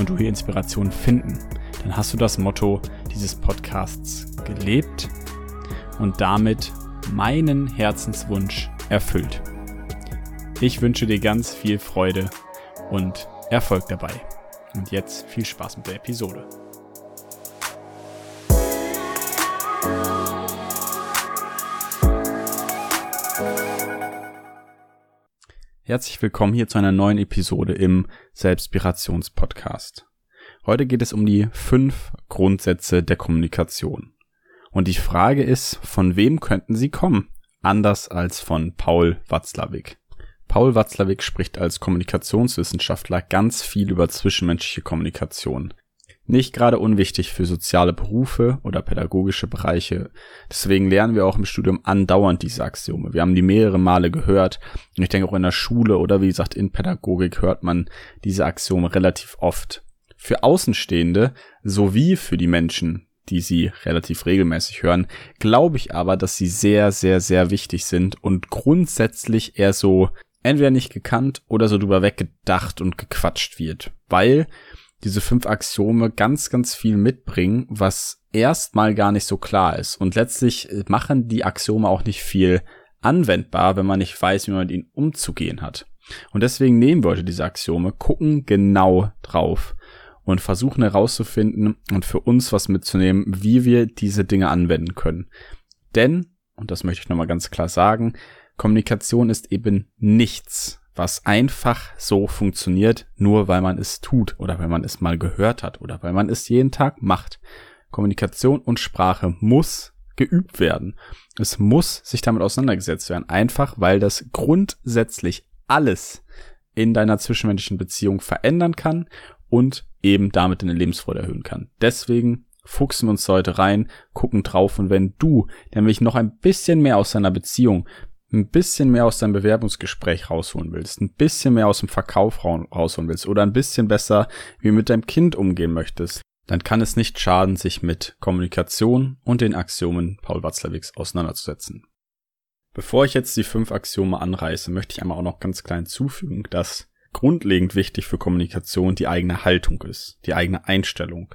und du hier Inspiration finden, dann hast du das Motto dieses Podcasts gelebt und damit meinen Herzenswunsch erfüllt. Ich wünsche dir ganz viel Freude und Erfolg dabei. Und jetzt viel Spaß mit der Episode. Herzlich willkommen hier zu einer neuen Episode im Selbstpirations-Podcast. Heute geht es um die fünf Grundsätze der Kommunikation. Und die Frage ist, von wem könnten sie kommen? Anders als von Paul Watzlawick. Paul Watzlawick spricht als Kommunikationswissenschaftler ganz viel über zwischenmenschliche Kommunikation nicht gerade unwichtig für soziale Berufe oder pädagogische Bereiche. Deswegen lernen wir auch im Studium andauernd diese Axiome. Wir haben die mehrere Male gehört. Und ich denke auch in der Schule oder wie gesagt in Pädagogik hört man diese Axiome relativ oft. Für Außenstehende sowie für die Menschen, die sie relativ regelmäßig hören, glaube ich aber, dass sie sehr, sehr, sehr wichtig sind und grundsätzlich eher so entweder nicht gekannt oder so drüber weggedacht und gequatscht wird. Weil diese fünf Axiome ganz, ganz viel mitbringen, was erstmal gar nicht so klar ist. Und letztlich machen die Axiome auch nicht viel anwendbar, wenn man nicht weiß, wie man mit ihnen umzugehen hat. Und deswegen nehmen wir heute diese Axiome, gucken genau drauf und versuchen herauszufinden und für uns was mitzunehmen, wie wir diese Dinge anwenden können. Denn, und das möchte ich nochmal ganz klar sagen, Kommunikation ist eben nichts, was einfach so funktioniert, nur weil man es tut oder weil man es mal gehört hat oder weil man es jeden Tag macht. Kommunikation und Sprache muss geübt werden. Es muss sich damit auseinandergesetzt werden, einfach weil das grundsätzlich alles in deiner zwischenmenschlichen Beziehung verändern kann und eben damit deine Lebensfreude erhöhen kann. Deswegen fuchsen wir uns heute rein, gucken drauf und wenn du nämlich noch ein bisschen mehr aus deiner Beziehung ein bisschen mehr aus deinem Bewerbungsgespräch rausholen willst, ein bisschen mehr aus dem Verkauf rausholen willst oder ein bisschen besser wie mit deinem Kind umgehen möchtest, dann kann es nicht schaden, sich mit Kommunikation und den Axiomen Paul Watzlawicks auseinanderzusetzen. Bevor ich jetzt die fünf Axiome anreiße, möchte ich einmal auch noch ganz klein zufügen, dass grundlegend wichtig für Kommunikation die eigene Haltung ist, die eigene Einstellung.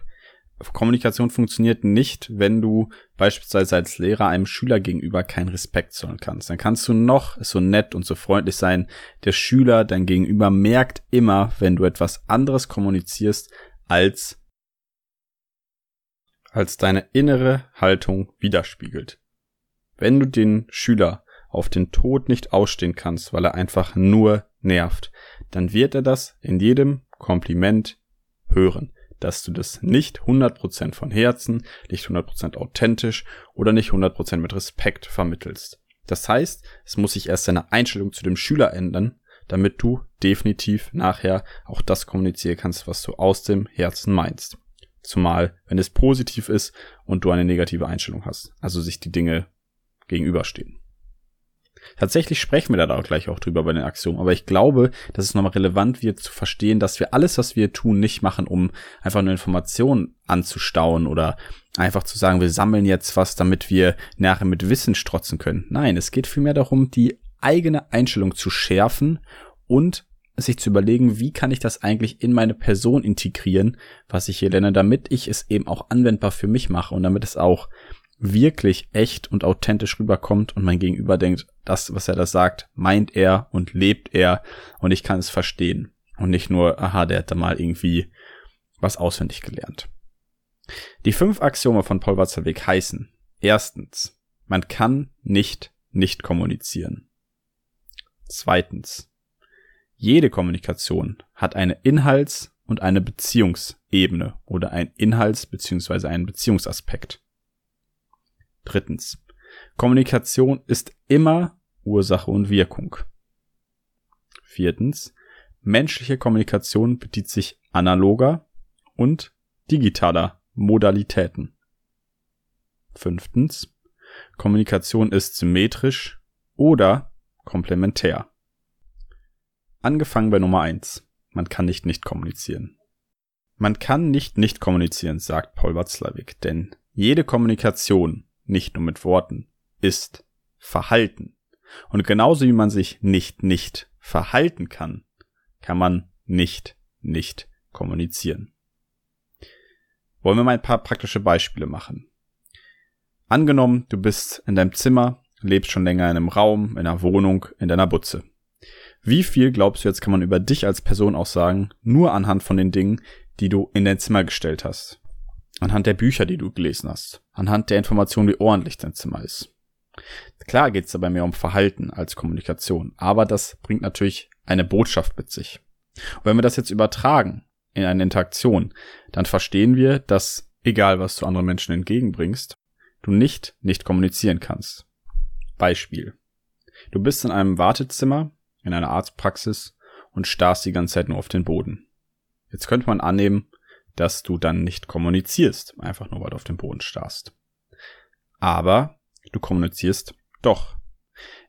Kommunikation funktioniert nicht, wenn du beispielsweise als Lehrer einem Schüler gegenüber keinen Respekt zollen kannst. Dann kannst du noch so nett und so freundlich sein. Der Schüler dein Gegenüber merkt immer, wenn du etwas anderes kommunizierst, als als deine innere Haltung widerspiegelt. Wenn du den Schüler auf den Tod nicht ausstehen kannst, weil er einfach nur nervt, dann wird er das in jedem Kompliment hören dass du das nicht 100% von Herzen, nicht 100% authentisch oder nicht 100% mit Respekt vermittelst. Das heißt, es muss sich erst deine Einstellung zu dem Schüler ändern, damit du definitiv nachher auch das kommunizieren kannst, was du aus dem Herzen meinst. Zumal, wenn es positiv ist und du eine negative Einstellung hast. Also sich die Dinge gegenüberstehen. Tatsächlich sprechen wir da auch gleich auch drüber bei den Aktionen, aber ich glaube, dass es nochmal relevant wird zu verstehen, dass wir alles, was wir tun, nicht machen, um einfach nur Informationen anzustauen oder einfach zu sagen, wir sammeln jetzt was, damit wir nachher mit Wissen strotzen können. Nein, es geht vielmehr darum, die eigene Einstellung zu schärfen und sich zu überlegen, wie kann ich das eigentlich in meine Person integrieren, was ich hier lerne, damit ich es eben auch anwendbar für mich mache und damit es auch wirklich echt und authentisch rüberkommt und mein Gegenüber denkt, das, was er da sagt, meint er und lebt er und ich kann es verstehen. Und nicht nur, aha, der hat da mal irgendwie was auswendig gelernt. Die fünf Axiome von Paul Watzlawick heißen, erstens, man kann nicht nicht kommunizieren. Zweitens, jede Kommunikation hat eine Inhalts- und eine Beziehungsebene oder ein Inhalts- bzw. einen Beziehungsaspekt. Drittens. Kommunikation ist immer Ursache und Wirkung. Viertens. Menschliche Kommunikation bezieht sich analoger, und digitaler Modalitäten. Fünftens. Kommunikation ist symmetrisch oder komplementär. Angefangen bei Nummer eins: Man kann nicht nicht kommunizieren. Man kann nicht nicht kommunizieren, sagt Paul Watzlawick, denn jede Kommunikation, nicht nur mit Worten, ist Verhalten. Und genauso wie man sich nicht nicht verhalten kann, kann man nicht nicht kommunizieren. Wollen wir mal ein paar praktische Beispiele machen. Angenommen, du bist in deinem Zimmer, lebst schon länger in einem Raum, in einer Wohnung, in deiner Butze. Wie viel glaubst du jetzt kann man über dich als Person auch sagen, nur anhand von den Dingen, die du in dein Zimmer gestellt hast? Anhand der Bücher, die du gelesen hast. Anhand der Information, wie ordentlich dein Zimmer ist. Klar geht es dabei mehr um Verhalten als Kommunikation, aber das bringt natürlich eine Botschaft mit sich. Und wenn wir das jetzt übertragen in eine Interaktion, dann verstehen wir, dass egal was du anderen Menschen entgegenbringst, du nicht nicht kommunizieren kannst. Beispiel. Du bist in einem Wartezimmer in einer Arztpraxis und starrst die ganze Zeit nur auf den Boden. Jetzt könnte man annehmen, dass du dann nicht kommunizierst, einfach nur weil du auf den Boden starrst. Aber du kommunizierst doch,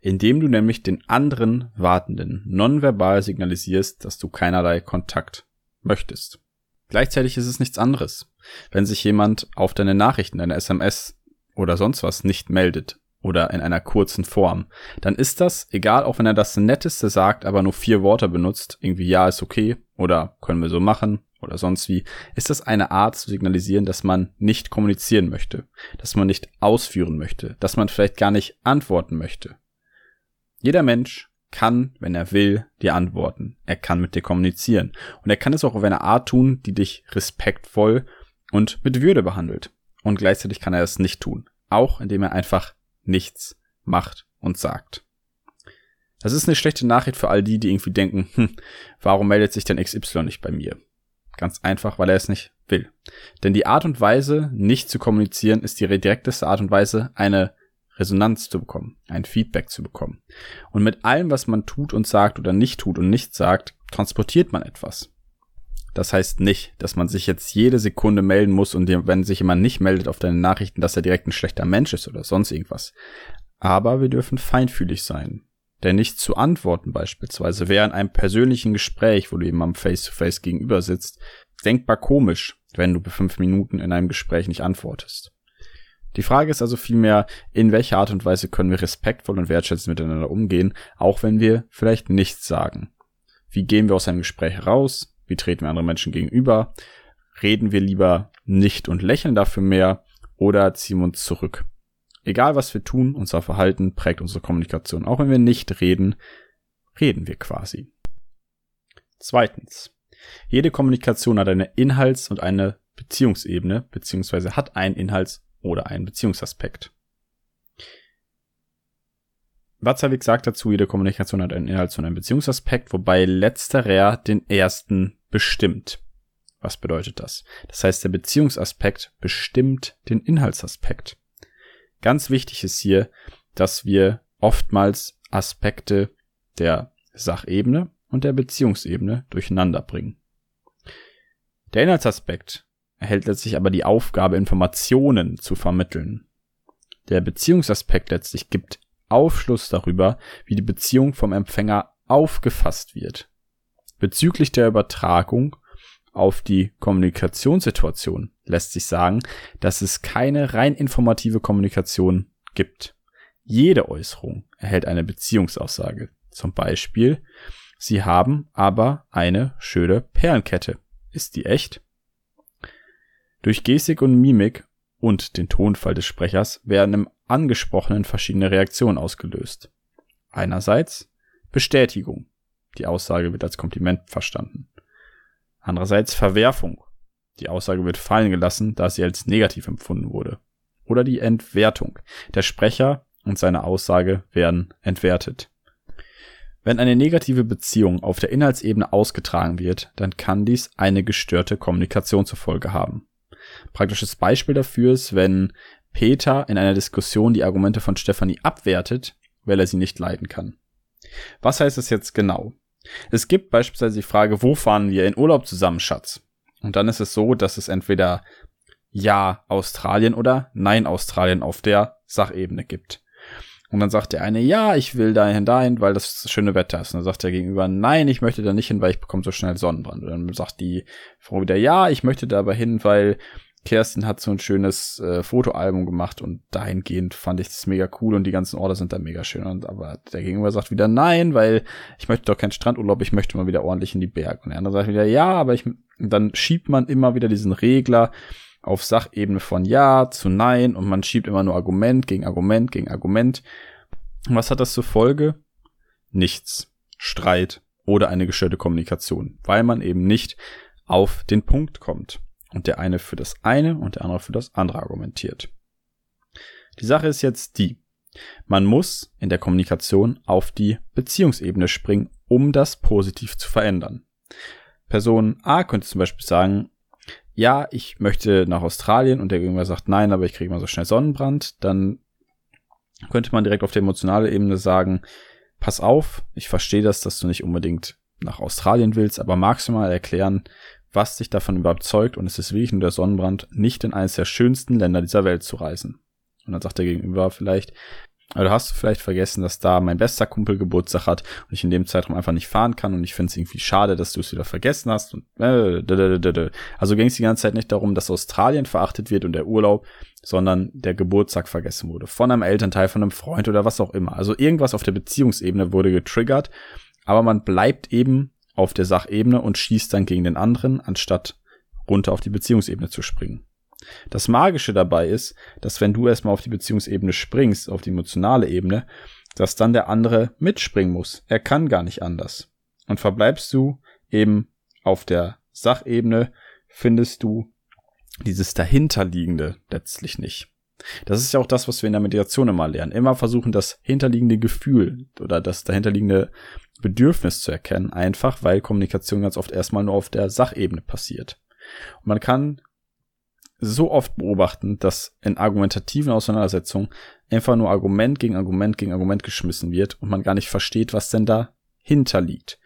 indem du nämlich den anderen Wartenden nonverbal signalisierst, dass du keinerlei Kontakt möchtest. Gleichzeitig ist es nichts anderes. Wenn sich jemand auf deine Nachrichten, deine SMS oder sonst was nicht meldet, oder in einer kurzen Form, dann ist das, egal auch wenn er das Netteste sagt, aber nur vier Worte benutzt, irgendwie ja ist okay oder können wir so machen oder sonst wie, ist das eine Art zu signalisieren, dass man nicht kommunizieren möchte, dass man nicht ausführen möchte, dass man vielleicht gar nicht antworten möchte. Jeder Mensch kann, wenn er will, dir antworten. Er kann mit dir kommunizieren. Und er kann es auch auf eine Art tun, die dich respektvoll und mit Würde behandelt. Und gleichzeitig kann er es nicht tun. Auch indem er einfach nichts macht und sagt. Das ist eine schlechte Nachricht für all die, die irgendwie denken, hm, warum meldet sich denn XY nicht bei mir? Ganz einfach, weil er es nicht will. Denn die Art und Weise, nicht zu kommunizieren, ist die direkteste Art und Weise, eine Resonanz zu bekommen, ein Feedback zu bekommen. Und mit allem, was man tut und sagt oder nicht tut und nicht sagt, transportiert man etwas. Das heißt nicht, dass man sich jetzt jede Sekunde melden muss und wenn sich jemand nicht meldet auf deine Nachrichten, dass er direkt ein schlechter Mensch ist oder sonst irgendwas. Aber wir dürfen feinfühlig sein. Denn nicht zu antworten beispielsweise wäre in einem persönlichen Gespräch, wo du jemandem face-to-face gegenüber sitzt, denkbar komisch, wenn du fünf Minuten in einem Gespräch nicht antwortest. Die Frage ist also vielmehr, in welcher Art und Weise können wir respektvoll und wertschätzend miteinander umgehen, auch wenn wir vielleicht nichts sagen. Wie gehen wir aus einem Gespräch heraus? Wie treten wir anderen Menschen gegenüber? Reden wir lieber nicht und lächeln dafür mehr oder ziehen wir uns zurück? Egal was wir tun, unser Verhalten prägt unsere Kommunikation. Auch wenn wir nicht reden, reden wir quasi. Zweitens. Jede Kommunikation hat eine Inhalts- und eine Beziehungsebene, beziehungsweise hat einen Inhalts- oder einen Beziehungsaspekt. Watzlawick sagt dazu, jede Kommunikation hat einen Inhalts- und einen Beziehungsaspekt, wobei letzterer den ersten bestimmt. Was bedeutet das? Das heißt, der Beziehungsaspekt bestimmt den Inhaltsaspekt. Ganz wichtig ist hier, dass wir oftmals Aspekte der Sachebene und der Beziehungsebene durcheinander bringen. Der Inhaltsaspekt erhält letztlich aber die Aufgabe, Informationen zu vermitteln. Der Beziehungsaspekt letztlich gibt Aufschluss darüber, wie die Beziehung vom Empfänger aufgefasst wird. Bezüglich der Übertragung auf die Kommunikationssituation lässt sich sagen, dass es keine rein informative Kommunikation gibt. Jede Äußerung erhält eine Beziehungsaussage. Zum Beispiel, Sie haben aber eine schöne Perlenkette. Ist die echt? Durch Gestik und Mimik und den Tonfall des Sprechers werden im Angesprochenen verschiedene Reaktionen ausgelöst. Einerseits Bestätigung. Die Aussage wird als Kompliment verstanden. Andererseits Verwerfung. Die Aussage wird fallen gelassen, da sie als negativ empfunden wurde. Oder die Entwertung. Der Sprecher und seine Aussage werden entwertet. Wenn eine negative Beziehung auf der Inhaltsebene ausgetragen wird, dann kann dies eine gestörte Kommunikation zur Folge haben. Praktisches Beispiel dafür ist, wenn Peter in einer Diskussion die Argumente von Stefanie abwertet, weil er sie nicht leiden kann. Was heißt es jetzt genau? Es gibt beispielsweise die Frage, wo fahren wir in Urlaub zusammen, Schatz? Und dann ist es so, dass es entweder Ja Australien oder Nein Australien auf der Sachebene gibt. Und dann sagt der eine, ja, ich will dahin, dahin, weil das schöne Wetter ist. Und dann sagt der Gegenüber, nein, ich möchte da nicht hin, weil ich bekomme so schnell Sonnenbrand. Und dann sagt die Frau wieder, ja, ich möchte da aber hin, weil Kerstin hat so ein schönes äh, Fotoalbum gemacht und dahingehend fand ich das mega cool und die ganzen Orte sind da mega schön. Und aber der Gegenüber sagt wieder nein, weil ich möchte doch keinen Strandurlaub, ich möchte mal wieder ordentlich in die Berge. Und der andere sagt wieder ja, aber ich dann schiebt man immer wieder diesen Regler auf Sachebene von ja zu nein und man schiebt immer nur Argument gegen Argument gegen Argument. Und was hat das zur Folge? Nichts. Streit oder eine gestörte Kommunikation, weil man eben nicht auf den Punkt kommt und der eine für das eine und der andere für das andere argumentiert. Die Sache ist jetzt die, man muss in der Kommunikation auf die Beziehungsebene springen, um das positiv zu verändern. Person A könnte zum Beispiel sagen, ja, ich möchte nach Australien und der Gegenüber sagt nein, aber ich kriege mal so schnell Sonnenbrand, dann könnte man direkt auf der emotionalen Ebene sagen, pass auf, ich verstehe das, dass du nicht unbedingt nach Australien willst, aber magst du mal erklären, was dich davon überzeugt und es ist wirklich nur der Sonnenbrand, nicht in eines der schönsten Länder dieser Welt zu reisen. Und dann sagt der Gegenüber vielleicht, du hast vielleicht vergessen, dass da mein bester Kumpel Geburtstag hat und ich in dem Zeitraum einfach nicht fahren kann und ich finde es irgendwie schade, dass du es wieder vergessen hast. Und, äh, also ging es die ganze Zeit nicht darum, dass Australien verachtet wird und der Urlaub, sondern der Geburtstag vergessen wurde. Von einem Elternteil, von einem Freund oder was auch immer. Also irgendwas auf der Beziehungsebene wurde getriggert, aber man bleibt eben auf der Sachebene und schießt dann gegen den anderen, anstatt runter auf die Beziehungsebene zu springen. Das Magische dabei ist, dass wenn du erstmal auf die Beziehungsebene springst, auf die emotionale Ebene, dass dann der andere mitspringen muss. Er kann gar nicht anders. Und verbleibst du eben auf der Sachebene, findest du dieses dahinterliegende letztlich nicht. Das ist ja auch das, was wir in der Mediation immer lernen. Immer versuchen, das hinterliegende Gefühl oder das dahinterliegende Bedürfnis zu erkennen, einfach weil Kommunikation ganz oft erstmal nur auf der Sachebene passiert. Und man kann so oft beobachten, dass in argumentativen Auseinandersetzungen einfach nur Argument gegen Argument gegen Argument geschmissen wird und man gar nicht versteht, was denn dahinter liegt.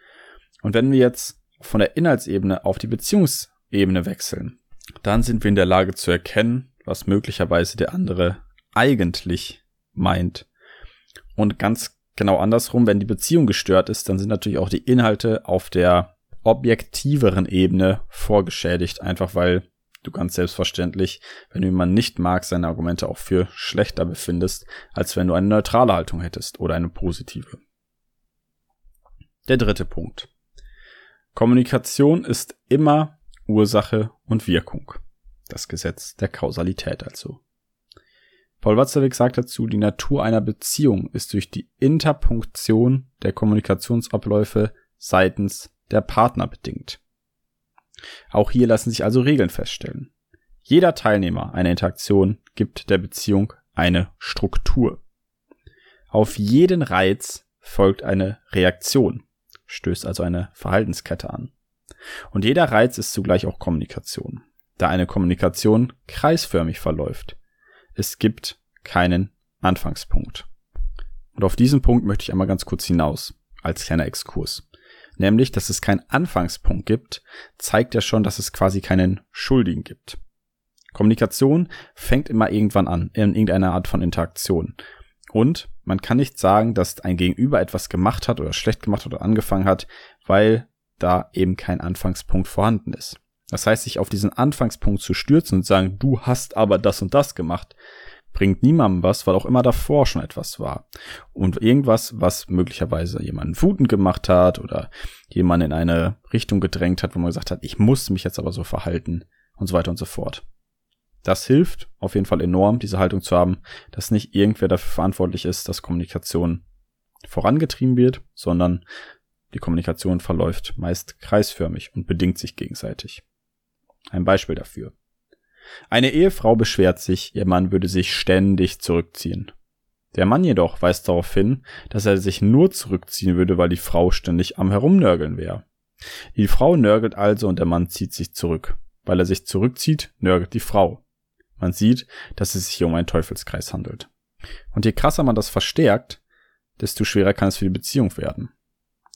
Und wenn wir jetzt von der Inhaltsebene auf die Beziehungsebene wechseln, dann sind wir in der Lage zu erkennen, was möglicherweise der andere eigentlich meint. Und ganz genau andersrum, wenn die Beziehung gestört ist, dann sind natürlich auch die Inhalte auf der objektiveren Ebene vorgeschädigt, einfach weil du ganz selbstverständlich, wenn du jemanden nicht magst, seine Argumente auch für schlechter befindest, als wenn du eine neutrale Haltung hättest oder eine positive. Der dritte Punkt. Kommunikation ist immer Ursache und Wirkung. Das Gesetz der Kausalität also. Paul Watzlawick sagt dazu, die Natur einer Beziehung ist durch die Interpunktion der Kommunikationsabläufe seitens der Partner bedingt. Auch hier lassen sich also Regeln feststellen. Jeder Teilnehmer einer Interaktion gibt der Beziehung eine Struktur. Auf jeden Reiz folgt eine Reaktion, stößt also eine Verhaltenskette an. Und jeder Reiz ist zugleich auch Kommunikation, da eine Kommunikation kreisförmig verläuft. Es gibt keinen Anfangspunkt. Und auf diesen Punkt möchte ich einmal ganz kurz hinaus, als kleiner Exkurs nämlich, dass es keinen Anfangspunkt gibt, zeigt ja schon, dass es quasi keinen Schuldigen gibt. Kommunikation fängt immer irgendwann an, in irgendeiner Art von Interaktion. Und man kann nicht sagen, dass ein Gegenüber etwas gemacht hat oder schlecht gemacht oder angefangen hat, weil da eben kein Anfangspunkt vorhanden ist. Das heißt, sich auf diesen Anfangspunkt zu stürzen und sagen, du hast aber das und das gemacht, bringt niemandem was, weil auch immer davor schon etwas war. Und irgendwas, was möglicherweise jemanden wutend gemacht hat oder jemanden in eine Richtung gedrängt hat, wo man gesagt hat, ich muss mich jetzt aber so verhalten und so weiter und so fort. Das hilft auf jeden Fall enorm, diese Haltung zu haben, dass nicht irgendwer dafür verantwortlich ist, dass Kommunikation vorangetrieben wird, sondern die Kommunikation verläuft meist kreisförmig und bedingt sich gegenseitig. Ein Beispiel dafür. Eine Ehefrau beschwert sich, ihr Mann würde sich ständig zurückziehen. Der Mann jedoch weist darauf hin, dass er sich nur zurückziehen würde, weil die Frau ständig am Herumnörgeln wäre. Die Frau nörgelt also und der Mann zieht sich zurück. Weil er sich zurückzieht, nörgelt die Frau. Man sieht, dass es sich hier um einen Teufelskreis handelt. Und je krasser man das verstärkt, desto schwerer kann es für die Beziehung werden.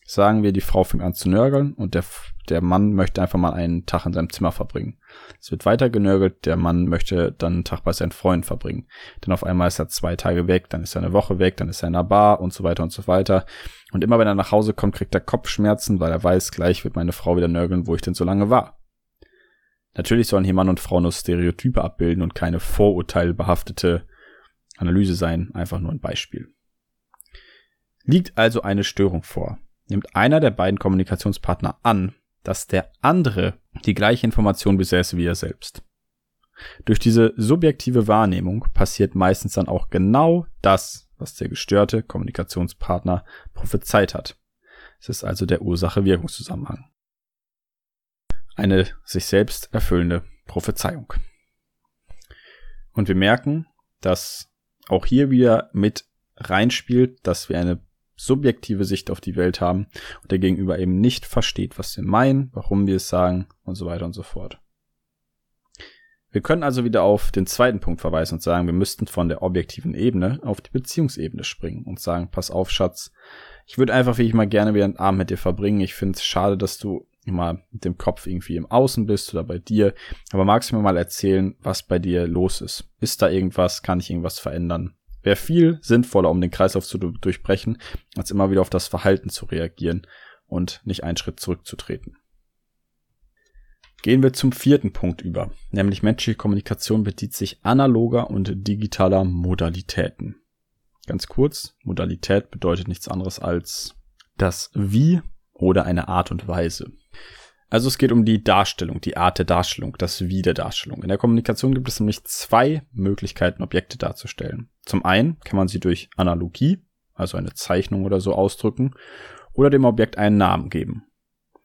Sagen wir, die Frau fängt an zu nörgeln und der, der Mann möchte einfach mal einen Tag in seinem Zimmer verbringen. Es wird weiter genörgelt, der Mann möchte dann einen Tag bei seinen Freunden verbringen. Dann auf einmal ist er zwei Tage weg, dann ist er eine Woche weg, dann ist er in einer Bar und so weiter und so weiter. Und immer wenn er nach Hause kommt, kriegt er Kopfschmerzen, weil er weiß, gleich wird meine Frau wieder nörgeln, wo ich denn so lange war. Natürlich sollen hier Mann und Frau nur Stereotype abbilden und keine vorurteilbehaftete Analyse sein, einfach nur ein Beispiel. Liegt also eine Störung vor, nimmt einer der beiden Kommunikationspartner an, dass der andere die gleiche Information besäße wie er selbst. Durch diese subjektive Wahrnehmung passiert meistens dann auch genau das, was der gestörte Kommunikationspartner prophezeit hat. Es ist also der Ursache-Wirkungszusammenhang. Eine sich selbst erfüllende Prophezeiung. Und wir merken, dass auch hier wieder mit reinspielt, dass wir eine subjektive Sicht auf die Welt haben und der Gegenüber eben nicht versteht, was wir meinen, warum wir es sagen und so weiter und so fort. Wir können also wieder auf den zweiten Punkt verweisen und sagen, wir müssten von der objektiven Ebene auf die Beziehungsebene springen und sagen, pass auf, Schatz, ich würde einfach wie ich mal gerne wieder einen Abend mit dir verbringen. Ich finde es schade, dass du immer mit dem Kopf irgendwie im Außen bist oder bei dir. Aber magst du mir mal erzählen, was bei dir los ist? Ist da irgendwas? Kann ich irgendwas verändern? Wäre viel sinnvoller, um den Kreislauf zu durchbrechen, als immer wieder auf das Verhalten zu reagieren und nicht einen Schritt zurückzutreten. Gehen wir zum vierten Punkt über, nämlich menschliche Kommunikation bezieht sich analoger und digitaler Modalitäten. Ganz kurz, Modalität bedeutet nichts anderes als das Wie oder eine Art und Weise. Also es geht um die Darstellung, die Art der Darstellung, das Wie der Darstellung. In der Kommunikation gibt es nämlich zwei Möglichkeiten, Objekte darzustellen. Zum einen kann man sie durch Analogie, also eine Zeichnung oder so ausdrücken, oder dem Objekt einen Namen geben.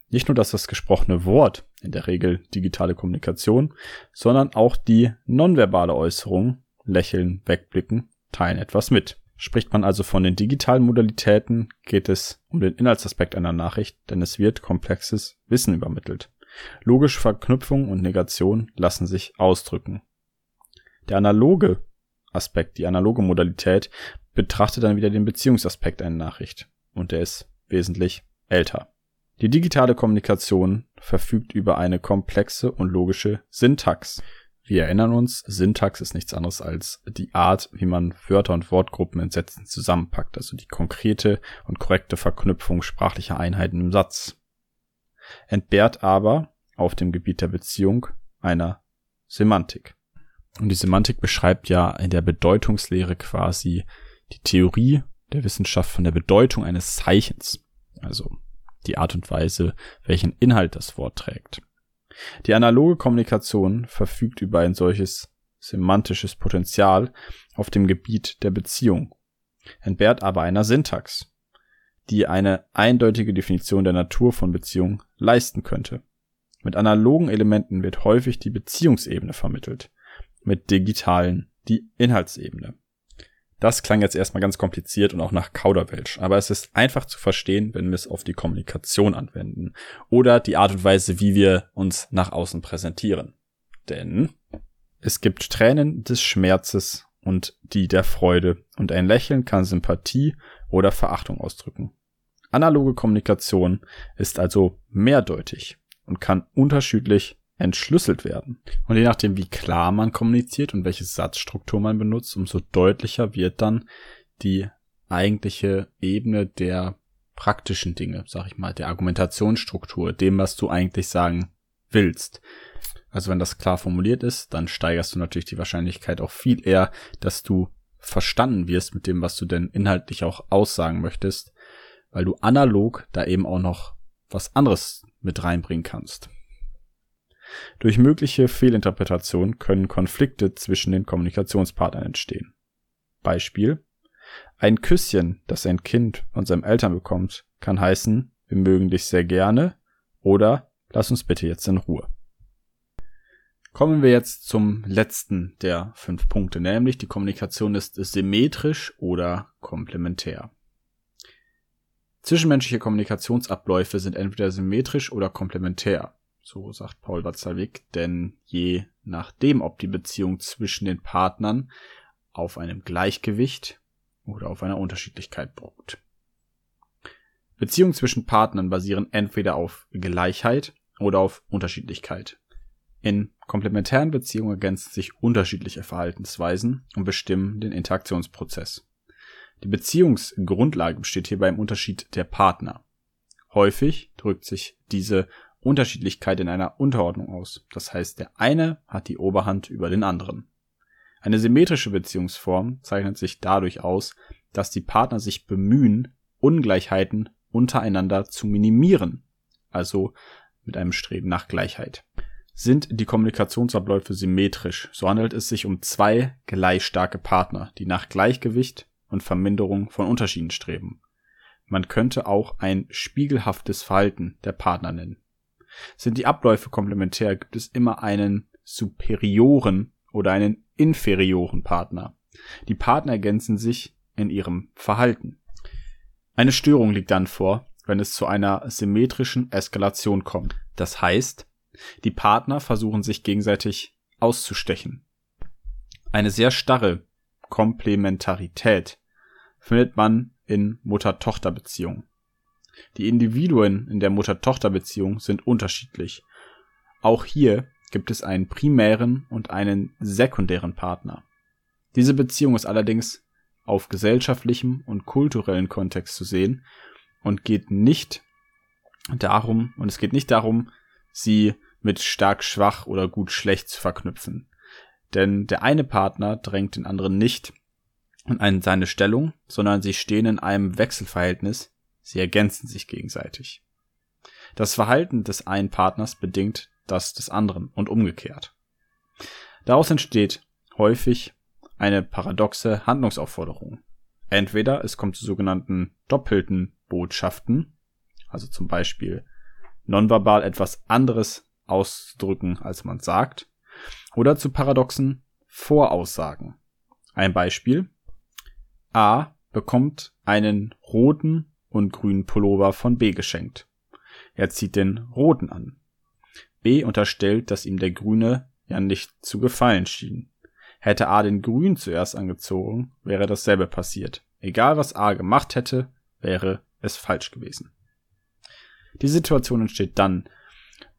Nicht nur dass das gesprochene Wort, in der Regel digitale Kommunikation, sondern auch die nonverbale Äußerung, lächeln, wegblicken, teilen etwas mit. Spricht man also von den digitalen Modalitäten, geht es um den Inhaltsaspekt einer Nachricht, denn es wird komplexes Wissen übermittelt. Logische Verknüpfung und Negation lassen sich ausdrücken. Der analoge Aspekt, die analoge Modalität, betrachtet dann wieder den Beziehungsaspekt einer Nachricht. Und der ist wesentlich älter. Die digitale Kommunikation verfügt über eine komplexe und logische Syntax. Wir erinnern uns, Syntax ist nichts anderes als die Art, wie man Wörter und Wortgruppen in Sätzen zusammenpackt, also die konkrete und korrekte Verknüpfung sprachlicher Einheiten im Satz. Entbehrt aber auf dem Gebiet der Beziehung einer Semantik. Und die Semantik beschreibt ja in der Bedeutungslehre quasi die Theorie der Wissenschaft von der Bedeutung eines Zeichens, also die Art und Weise, welchen Inhalt das Wort trägt. Die analoge Kommunikation verfügt über ein solches semantisches Potenzial auf dem Gebiet der Beziehung, entbehrt aber einer Syntax, die eine eindeutige Definition der Natur von Beziehung leisten könnte. Mit analogen Elementen wird häufig die Beziehungsebene vermittelt, mit digitalen die Inhaltsebene. Das klang jetzt erstmal ganz kompliziert und auch nach Kauderwelsch, aber es ist einfach zu verstehen, wenn wir es auf die Kommunikation anwenden oder die Art und Weise, wie wir uns nach außen präsentieren. Denn es gibt Tränen des Schmerzes und die der Freude und ein Lächeln kann Sympathie oder Verachtung ausdrücken. Analoge Kommunikation ist also mehrdeutig und kann unterschiedlich entschlüsselt werden. Und je nachdem, wie klar man kommuniziert und welche Satzstruktur man benutzt, umso deutlicher wird dann die eigentliche Ebene der praktischen Dinge, sag ich mal, der Argumentationsstruktur, dem, was du eigentlich sagen willst. Also wenn das klar formuliert ist, dann steigerst du natürlich die Wahrscheinlichkeit auch viel eher, dass du verstanden wirst mit dem, was du denn inhaltlich auch aussagen möchtest, weil du analog da eben auch noch was anderes mit reinbringen kannst. Durch mögliche Fehlinterpretation können Konflikte zwischen den Kommunikationspartnern entstehen. Beispiel Ein Küsschen, das ein Kind von seinen Eltern bekommt, kann heißen, wir mögen dich sehr gerne oder lass uns bitte jetzt in Ruhe. Kommen wir jetzt zum letzten der fünf Punkte, nämlich die Kommunikation ist symmetrisch oder komplementär. Zwischenmenschliche Kommunikationsabläufe sind entweder symmetrisch oder komplementär. So sagt Paul Watzlawick, denn je nachdem, ob die Beziehung zwischen den Partnern auf einem Gleichgewicht oder auf einer Unterschiedlichkeit beruht. Beziehungen zwischen Partnern basieren entweder auf Gleichheit oder auf Unterschiedlichkeit. In komplementären Beziehungen ergänzen sich unterschiedliche Verhaltensweisen und bestimmen den Interaktionsprozess. Die Beziehungsgrundlage besteht hierbei im Unterschied der Partner. Häufig drückt sich diese Unterschiedlichkeit in einer Unterordnung aus. Das heißt, der eine hat die Oberhand über den anderen. Eine symmetrische Beziehungsform zeichnet sich dadurch aus, dass die Partner sich bemühen, Ungleichheiten untereinander zu minimieren, also mit einem Streben nach Gleichheit. Sind die Kommunikationsabläufe symmetrisch, so handelt es sich um zwei gleich starke Partner, die nach Gleichgewicht und Verminderung von Unterschieden streben. Man könnte auch ein spiegelhaftes Verhalten der Partner nennen. Sind die Abläufe komplementär, gibt es immer einen superioren oder einen inferioren Partner. Die Partner ergänzen sich in ihrem Verhalten. Eine Störung liegt dann vor, wenn es zu einer symmetrischen Eskalation kommt. Das heißt, die Partner versuchen sich gegenseitig auszustechen. Eine sehr starre Komplementarität findet man in Mutter-Tochter-Beziehungen. Die Individuen in der Mutter-Tochter-Beziehung sind unterschiedlich. Auch hier gibt es einen primären und einen sekundären Partner. Diese Beziehung ist allerdings auf gesellschaftlichem und kulturellen Kontext zu sehen und geht nicht darum, und es geht nicht darum, sie mit stark schwach oder gut schlecht zu verknüpfen. Denn der eine Partner drängt den anderen nicht in seine Stellung, sondern sie stehen in einem Wechselverhältnis, sie ergänzen sich gegenseitig. Das Verhalten des einen Partners bedingt das des anderen und umgekehrt. Daraus entsteht häufig eine paradoxe Handlungsaufforderung. Entweder es kommt zu sogenannten doppelten Botschaften, also zum Beispiel nonverbal etwas anderes auszudrücken, als man sagt, oder zu paradoxen Voraussagen. Ein Beispiel. A bekommt einen roten und grünen Pullover von B geschenkt. Er zieht den roten an. B unterstellt, dass ihm der grüne ja nicht zu gefallen schien. Hätte A den grünen zuerst angezogen, wäre dasselbe passiert. Egal was A gemacht hätte, wäre es falsch gewesen. Die Situation entsteht dann,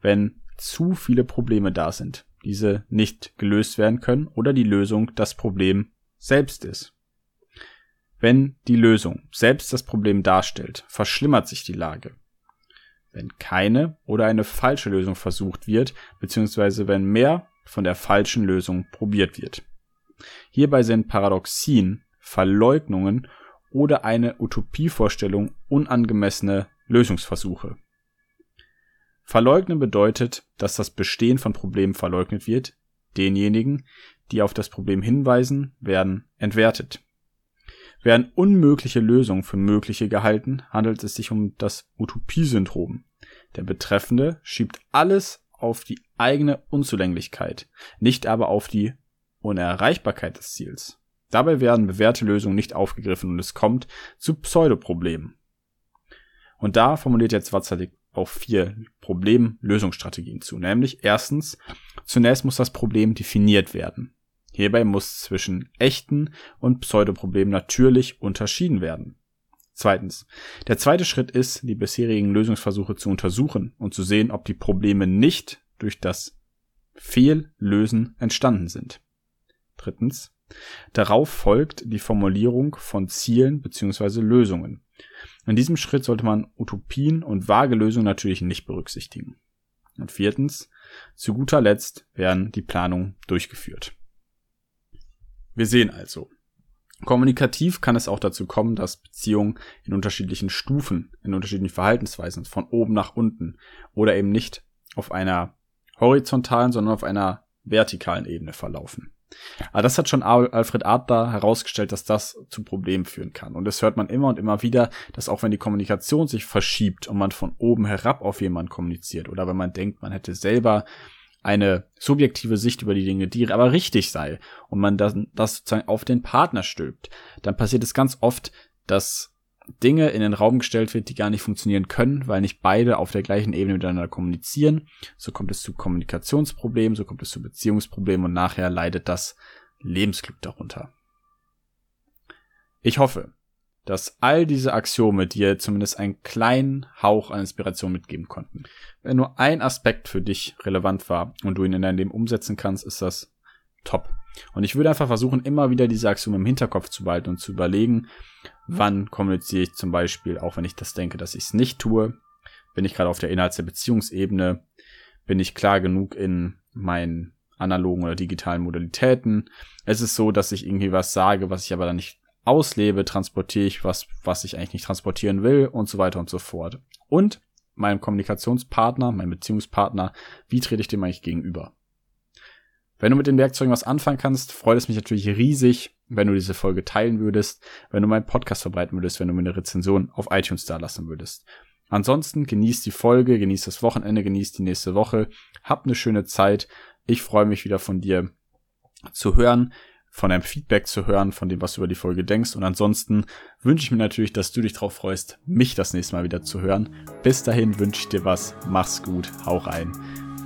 wenn zu viele Probleme da sind, diese nicht gelöst werden können oder die Lösung das Problem selbst ist. Wenn die Lösung selbst das Problem darstellt, verschlimmert sich die Lage. Wenn keine oder eine falsche Lösung versucht wird, beziehungsweise wenn mehr von der falschen Lösung probiert wird. Hierbei sind Paradoxien, Verleugnungen oder eine Utopievorstellung unangemessene Lösungsversuche. Verleugnen bedeutet, dass das Bestehen von Problemen verleugnet wird. Denjenigen, die auf das Problem hinweisen, werden entwertet. Werden unmögliche Lösungen für mögliche gehalten, handelt es sich um das Utopiesyndrom. Der Betreffende schiebt alles auf die eigene Unzulänglichkeit, nicht aber auf die Unerreichbarkeit des Ziels. Dabei werden bewährte Lösungen nicht aufgegriffen und es kommt zu Pseudoproblemen. Und da formuliert jetzt Watzlawick auch vier Problemlösungsstrategien zu, nämlich erstens, zunächst muss das Problem definiert werden. Hierbei muss zwischen echten und Pseudoproblemen natürlich unterschieden werden. Zweitens. Der zweite Schritt ist, die bisherigen Lösungsversuche zu untersuchen und zu sehen, ob die Probleme nicht durch das Fehllösen entstanden sind. Drittens. Darauf folgt die Formulierung von Zielen bzw. Lösungen. In diesem Schritt sollte man Utopien und vage Lösungen natürlich nicht berücksichtigen. Und viertens. Zu guter Letzt werden die Planungen durchgeführt. Wir sehen also, kommunikativ kann es auch dazu kommen, dass Beziehungen in unterschiedlichen Stufen, in unterschiedlichen Verhaltensweisen, von oben nach unten oder eben nicht auf einer horizontalen, sondern auf einer vertikalen Ebene verlaufen. Aber das hat schon Alfred Adler herausgestellt, dass das zu Problemen führen kann. Und das hört man immer und immer wieder, dass auch wenn die Kommunikation sich verschiebt und man von oben herab auf jemanden kommuniziert oder wenn man denkt, man hätte selber eine subjektive Sicht über die Dinge, die aber richtig sei und man das, das sozusagen auf den Partner stülpt, dann passiert es ganz oft, dass Dinge in den Raum gestellt wird, die gar nicht funktionieren können, weil nicht beide auf der gleichen Ebene miteinander kommunizieren. So kommt es zu Kommunikationsproblemen, so kommt es zu Beziehungsproblemen und nachher leidet das Lebensglück darunter. Ich hoffe, dass all diese Axiome dir zumindest einen kleinen Hauch an Inspiration mitgeben konnten. Wenn nur ein Aspekt für dich relevant war und du ihn in deinem Leben umsetzen kannst, ist das top. Und ich würde einfach versuchen, immer wieder diese Axiome im Hinterkopf zu behalten und zu überlegen, wann kommuniziere ich zum Beispiel, auch wenn ich das denke, dass ich es nicht tue, bin ich gerade auf der Inhalts- der Beziehungsebene, bin ich klar genug in meinen analogen oder digitalen Modalitäten. Es ist so, dass ich irgendwie was sage, was ich aber dann nicht auslebe, transportiere ich was, was ich eigentlich nicht transportieren will und so weiter und so fort. Und meinem Kommunikationspartner, meinem Beziehungspartner, wie trete ich dem eigentlich gegenüber? Wenn du mit den Werkzeugen was anfangen kannst, freut es mich natürlich riesig, wenn du diese Folge teilen würdest, wenn du meinen Podcast verbreiten würdest, wenn du mir eine Rezension auf iTunes da lassen würdest. Ansonsten genießt die Folge, genießt das Wochenende, genießt die nächste Woche, habt eine schöne Zeit. Ich freue mich wieder von dir zu hören, von deinem Feedback zu hören, von dem, was du über die Folge denkst. Und ansonsten wünsche ich mir natürlich, dass du dich drauf freust, mich das nächste Mal wieder zu hören. Bis dahin wünsche ich dir was, mach's gut, hau rein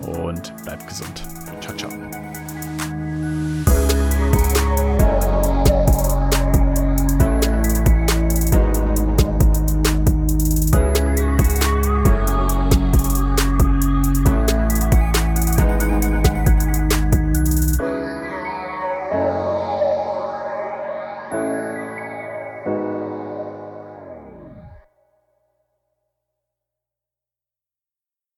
und bleib gesund. Ciao, ciao.